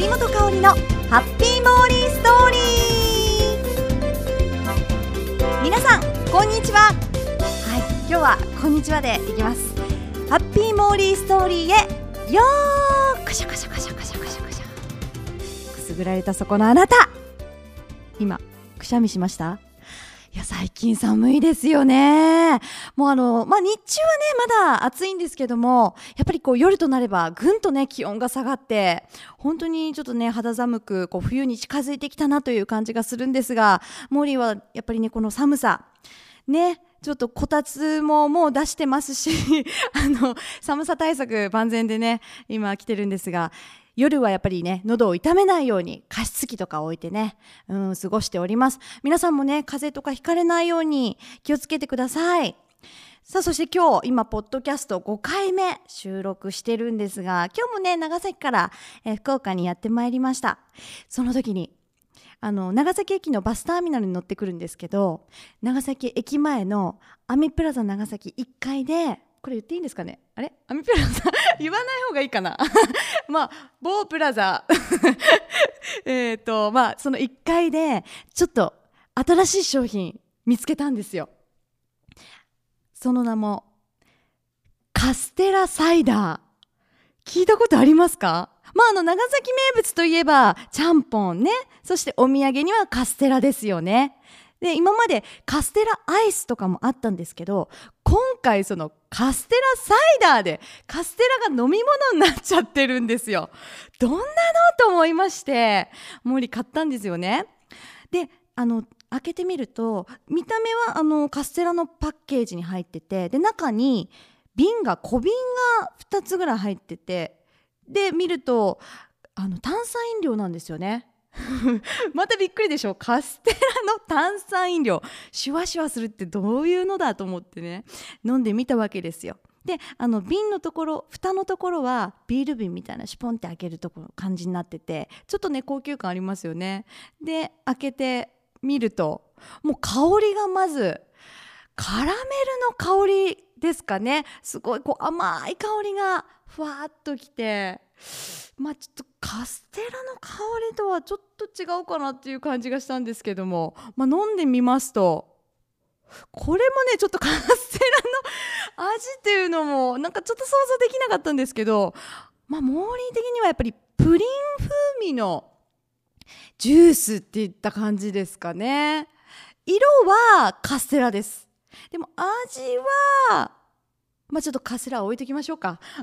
森本香里のハッピーモーリーストーリー。皆さんこんにちは。はい今日はこんにちはでいきます。ハッピーモーリーストーリーへよーこしょこしょこしょこしょこしょこしょくすぐられたそこのあなた今くしゃみしましたや、最近寒いですよね。もうあの、まあ、日中はね、まだ暑いんですけども、やっぱりこう夜となればぐんとね、気温が下がって、本当にちょっとね、肌寒く、こう冬に近づいてきたなという感じがするんですが、モーリーはやっぱりね、この寒さ、ね、ちょっとこたつももう出してますし、あの、寒さ対策万全でね、今来てるんですが、夜はやっぱりね、喉を痛めないように加湿器とか置いてね、うん、過ごしております。皆さんもね、風邪とかひかれないように気をつけてください。さあ、そして今日、今、ポッドキャスト5回目収録してるんですが、今日もね、長崎から、え福岡にやってまいりました。その時に、あの、長崎駅のバスターミナルに乗ってくるんですけど、長崎駅前のアミプラザ長崎1階で、これ言っていいんですかね？あれ？アミプラザ 言わない方がいいかな。まあ某プラザ。えっとまあその1階でちょっと新しい商品見つけたんですよ。その名もカステラサイダー。聞いたことありますか？まあ、あの、長崎名物といえば、ちゃんぽんね。そしてお土産にはカステラですよね。で、今までカステラアイスとかもあったんですけど、今回そのカステラサイダーでカステラが飲み物になっちゃってるんですよ。どんなのと思いまして、森買ったんですよね。で、あの、開けてみると、見た目はあのカステラのパッケージに入ってて、で、中に瓶が、小瓶が2つぐらい入ってて、で、見ると、あの炭酸飲料なんですよね。またびっくりでしょ？カステラの炭酸飲料。シュワシュワするってどういうのだと思ってね。飲んでみたわけですよ。であの瓶のところ蓋のところはビール瓶みたいなシュポンって開けるところ感じになっててちょっとね高級感ありますよね。で開けてみるともう香りがまずカラメルの香りですかね。すごいこう甘い香りがふわっときて。まあちょっとカステラの香りとはちょっと違うかなっていう感じがしたんですけども、まあ、飲んでみますとこれもねちょっとカステラの味っていうのもなんかちょっと想像できなかったんですけどまあモーリー的にはやっぱりプリン風味のジュースっていった感じですかね。色はカステラです。でも味はまあちょっとカスラ置いときましょうか。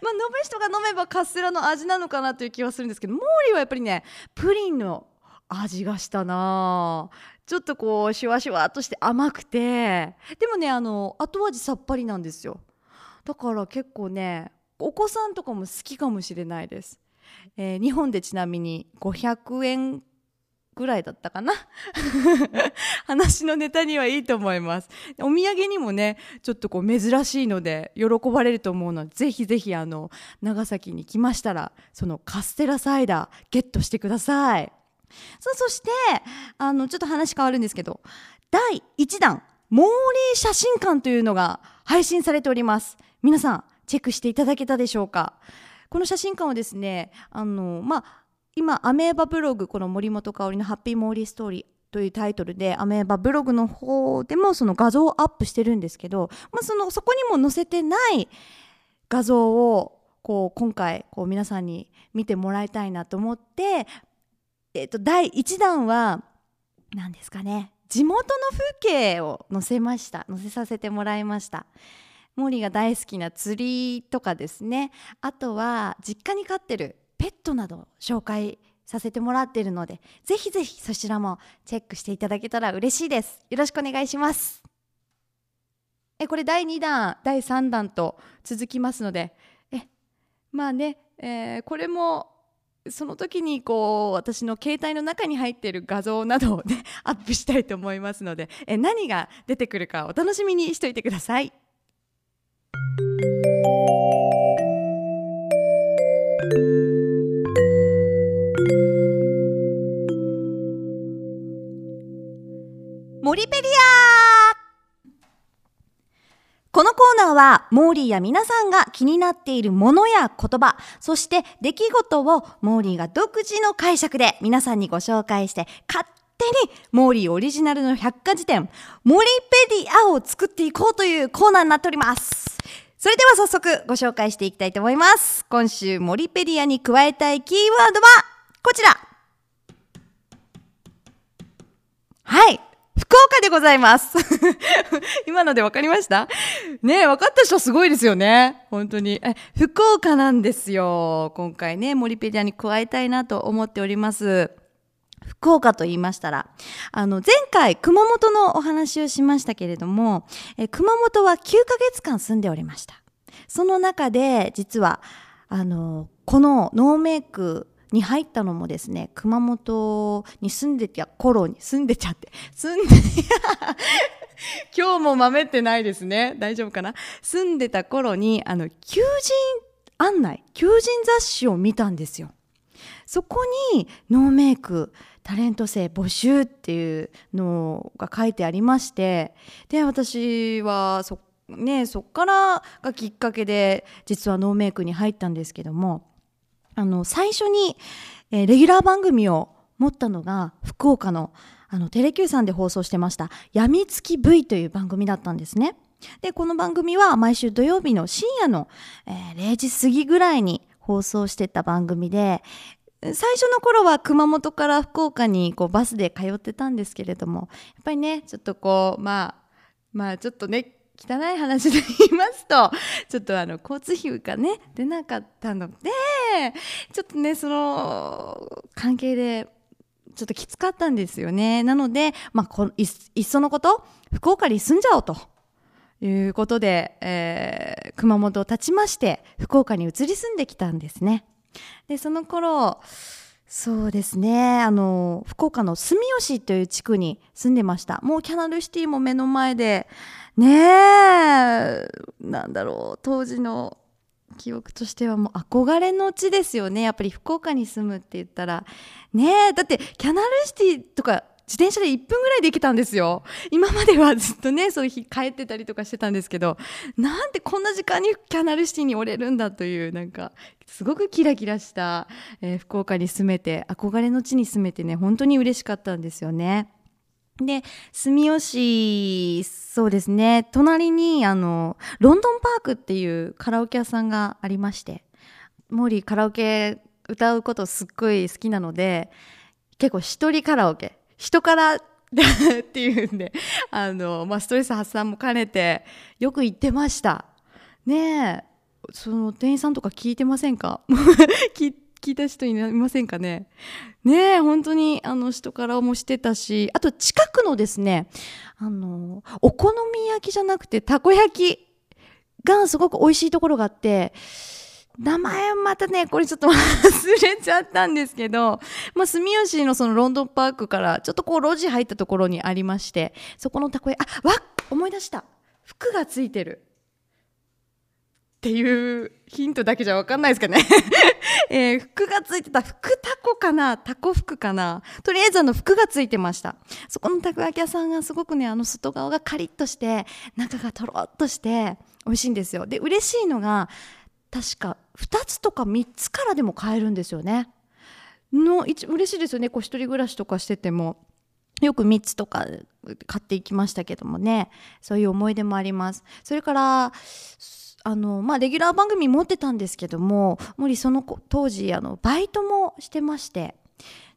まあ、飲む人が飲めばカステラの味なのかなという気はするんですけどモーリーはやっぱりねプリンの味がしたな。ちょっとこうシュワシュワとして甘くて。でもねあの後味さっぱりなんですよ。だから結構ねお子さんとかも好きかもしれないです、えー、日本でちなみに500円ぐらいだったかな。話のネタにはいいと思います。お土産にもねちょっとこう珍しいので喜ばれると思うのでぜひぜひあの長崎に来ましたらそのカステラサイダーゲットしてください。そそしてあのちょっと話変わるんですけど第1弾モーリー写真館というのが配信されております。皆さんチェックしていただけたでしょうか？この写真館はですねあのまあ今アメーバブログこの森本香里のハッピーモーリーストーリーというタイトルでアメーバブログの方でもその画像をアップしてるんですけど、まあ、そのそこにも載せてない画像をこう今回こう皆さんに見てもらいたいなと思って、えー、と第1弾は何ですかね地元の風景を載せました載せさせてもらいました。モーリーが大好きな釣りとかですねあとは実家に飼ってるペットなど紹介させてもらっているのでぜひぜひそちらもチェックしていただけたら嬉しいですよろしくお願いしますえこれ第2弾第3弾と続きますのでえまあね、えー、これもその時にこう私の携帯の中に入っている画像などをね アップしたいと思いますのでえ何が出てくるかお楽しみにしておいてください。モリペリアこのコーナーは、モーリーや皆さんが気になっているものや言葉、そして出来事をモーリーが独自の解釈で皆さんにご紹介して勝手にモーリーオリジナルの百科事典、モリペディアを作っていこうというコーナーになっております。それでは早速ご紹介していきたいと思います。今週モリペディアに加えたいキーワードはこちらはい。福岡でございます。今ので分かりました？ね分かった人すごいですよね。本当に。え、福岡なんですよ。今回ね、モリペディアに加えたいなと思っております。福岡と言いましたら、あの、前回熊本のお話をしましたけれども、え熊本は9ヶ月間住んでおりました。その中で、実は、あの、このノーメイクに入ったのもですね、熊本に住んでた頃に、住んでちゃって、住んで、今日も豆ってないですね。大丈夫かな？住んでた頃に、あの、求人案内、求人雑誌を見たんですよ。そこにノーメイクタレント生募集っていうのが書いてありましてで私はそねそっからがきっかけで実はノーメイクに入ったんですけどもあの最初に、えー、レギュラー番組を持ったのが福岡のあのテレキューさんで放送してました「やみつき V」という番組だったんですね。でこの番組は毎週土曜日の深夜の、えー、0時過ぎぐらいに放送してた番組で最初の頃は熊本から福岡にこうバスで通ってたんですけれどもやっぱりねちょっとこうまあまあちょっとね汚い話で言いますとちょっとあの交通費がね出なかったのでちょっとねその関係でちょっときつかったんですよねなので、まあ、こいっそのこと福岡に住んじゃおうということで、えー、熊本を立ちまして福岡に移り住んできたんですね。でその頃そうですね。あの福岡の住吉という地区に住んでました。もうキャナルシティも目の前で。ねえ。なんだろう。当時の記憶としてはもう憧れの地ですよね。やっぱり福岡に住むって言ったら。ねえ。だってキャナルシティとか自転車で1分ぐらいで行けたんですよ。今まではずっとね、そういう日帰ってたりとかしてたんですけど、なんでこんな時間にキャナルシティにおれるんだという、なんか、すごくキラキラした、えー、福岡に住めて、憧れの地に住めてね、本当に嬉しかったんですよね。で、住吉、そうですね、隣に、あの、ロンドンパークっていうカラオケ屋さんがありまして、モーリーカラオケ歌うことすっごい好きなので、結構一人カラオケ、人から っていうんで、あの、まあ、ストレス発散も兼ねて、よく言ってました。ねえ、その店員さんとか聞いてませんか？聞聞いた人いませんかね？ねえ、本当に、あの、人からもしてたし、あと、近くのですね、あの、お好み焼きじゃなくて、たこ焼きがすごく美味しいところがあって、名前またね、これちょっと忘れちゃったんですけど、まあ、住吉のそのロンドンパークからちょっとこう路地入ったところにありまして、そこのたこ焼き、あ、わっ思い出した服がついてる。っていうヒントだけじゃわかんないですかね えー、服がついてた服タコかな？タコ服かな？とりあえずあの服がついてました。そこのたこ焼き屋さんがすごくね、あの外側がカリッとして、中がとろっとして美味しいんですよ。で、嬉しいのが、確か2つとか3つからでも買えるんですよね。の嬉しいですよね。こう一人暮らしとかしててもよく3つとか買っていきましたけどもね。そういう思い出もあります。それからあのまあレギュラー番組持ってたんですけども森その当時あのバイトもしてまして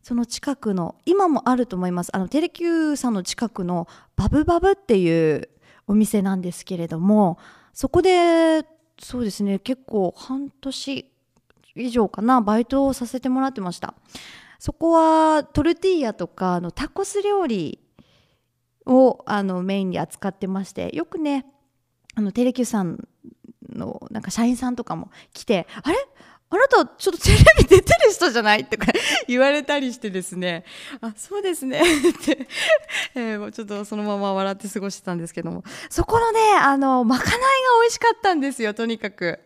その近くの今もあると思います。あのテレキューさんの近くのバブバブっていうお店なんですけれどもそこでそうですね。結構半年以上かな。バイトをさせてもらってました。そこはトルティーヤとかのタコス料理をあのメインに扱ってましてよくねあのテレキューさんのなんか社員さんとかも来てあれ？あなたちょっとテレビ出てる人じゃない？とか言われたりしてですね、あ、そうですね。って。えー、もうちょっとそのまま笑って過ごしてたんですけども、そこのね、あの、まかないが美味しかったんですよ、とにかく。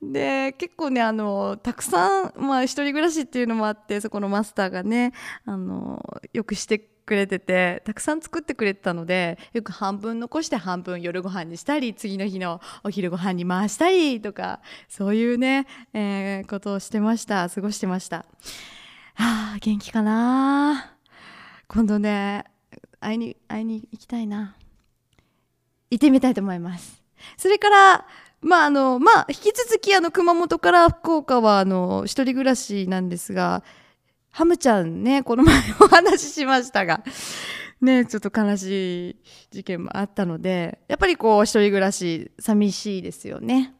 で、結構ね、あの、たくさん、まあ、一人暮らしっていうのもあって、そこのマスターがね、あの、よくしてくれててたくさん作ってくれてたのでよく半分残して半分夜ご飯にしたり次の日のお昼ご飯に回したりとかそういうね、えー、ことをしてました。過ごしてました。あ元気かな。今度ね会いに会いに行きたいな。行ってみたいと思います。それからまああのまあ引き続きあの熊本から福岡はあの一人暮らしなんですがハムちゃんねこの前お話ししましたがねちょっと悲しい事件もあったのでやっぱりこう一人暮らし寂しいですよね。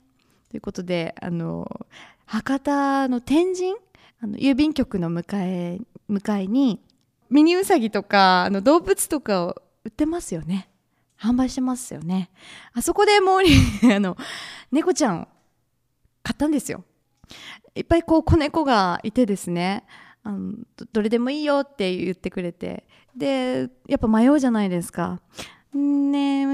ということであの博多の天神あの郵便局の向かい向かいにミニウサギとかあの動物とかを売ってますよね。販売してますよね。あそこでもう あの、猫ちゃんを買ったんですよ。いっぱいこう子猫がいてですね、あのどれでもいいよって言ってくれて。で、やっぱ迷うじゃないですか。ね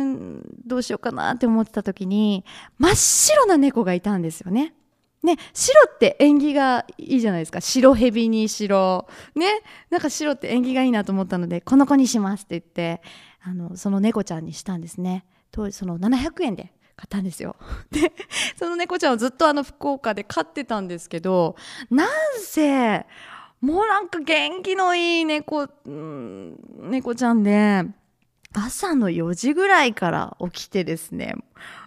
どうしようかなって思ってた時に、真っ白な猫がいたんですよね。ね、白って縁起がいいじゃないですか。白蛇に白。ね。なんか白って縁起がいいなと思ったので、この子にしますって言って、あのその猫ちゃんにしたんですね当時その700円で買ったんですよ でその猫ちゃんをずっとあの福岡で飼ってたんですけどなんせもうなんか元気のいい猫、うん、猫ちゃんで朝の4時ぐらいから起きてですね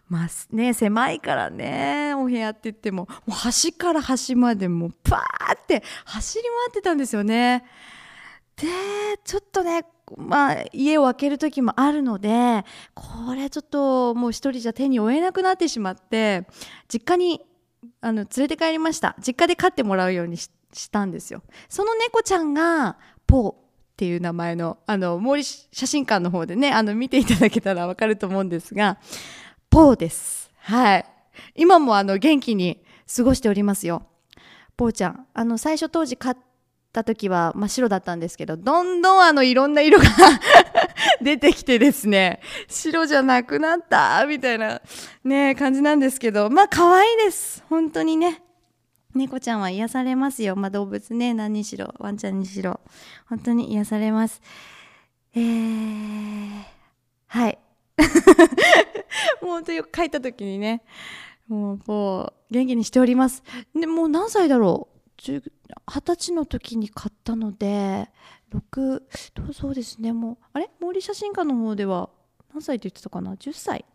まあね、狭いからね、お部屋って言っても、もう端から端までもうパーって走り回ってたんですよね。で、ちょっとね、まあ、家を空ける時もあるのでこれちょっともう一人じゃ手に負えなくなってしまって実家にあの連れて帰りました実家で飼ってもらうようにししたんですよその猫ちゃんがポーっていう名前のあの森写真館の方でねあの見ていただけたらわかると思うんですがポーですはい今もあの元気に過ごしておりますよポーちゃんあの最初当時飼った時は真っ白だったんですけど、どんどんあのいろんな色が 出てきてですね、白じゃなくなったみたいなね、感じなんですけど、まあ可愛いです。本当にね。猫ちゃんは癒されますよ。まあ動物ね、何にしろ、ワンちゃんにしろ。本当に癒されます。えー、はい。もう本当よく書いた時にね、もう、もう、元気にしております。で、もう何歳だろう？二十歳の時に買ったので6そうですねもうあれ？毛利写真館の方では何歳って言ってたかな？10歳？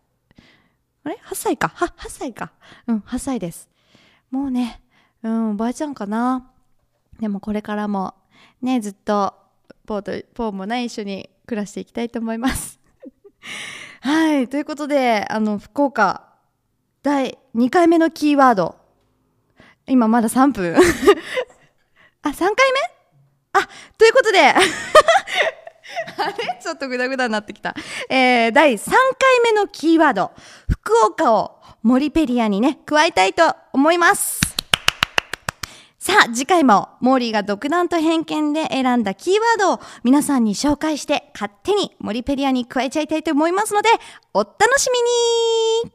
あれ？8歳かは8歳かうん8歳ですもうねうんおばあちゃんかな。でもこれからもねずっとポーとポーもね一緒に暮らしていきたいと思います。はいということであの福岡第2回目のキーワード。今まだ3分。あ、3回目？あ、ということで。あれ？ちょっとグダグダになってきた。えー、第3回目のキーワード、福岡をモリペリアにね、加えたいと思います。さあ、次回もモーリーが独断と偏見で選んだキーワードを皆さんに紹介して勝手にモリペリアに加えちゃいたいと思いますので、お楽しみに。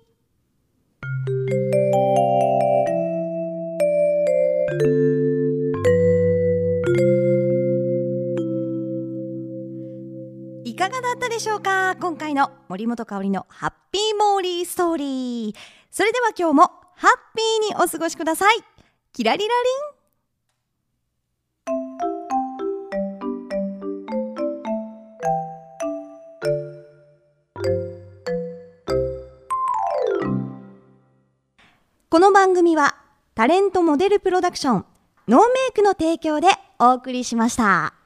いかがだったでしょうか？今回の森本香里のハッピーモーリーストーリー。それでは今日もハッピーにお過ごしください。キラリラリン。この番組はタレントモデルプロダクションノーメイクの提供でお送りしました。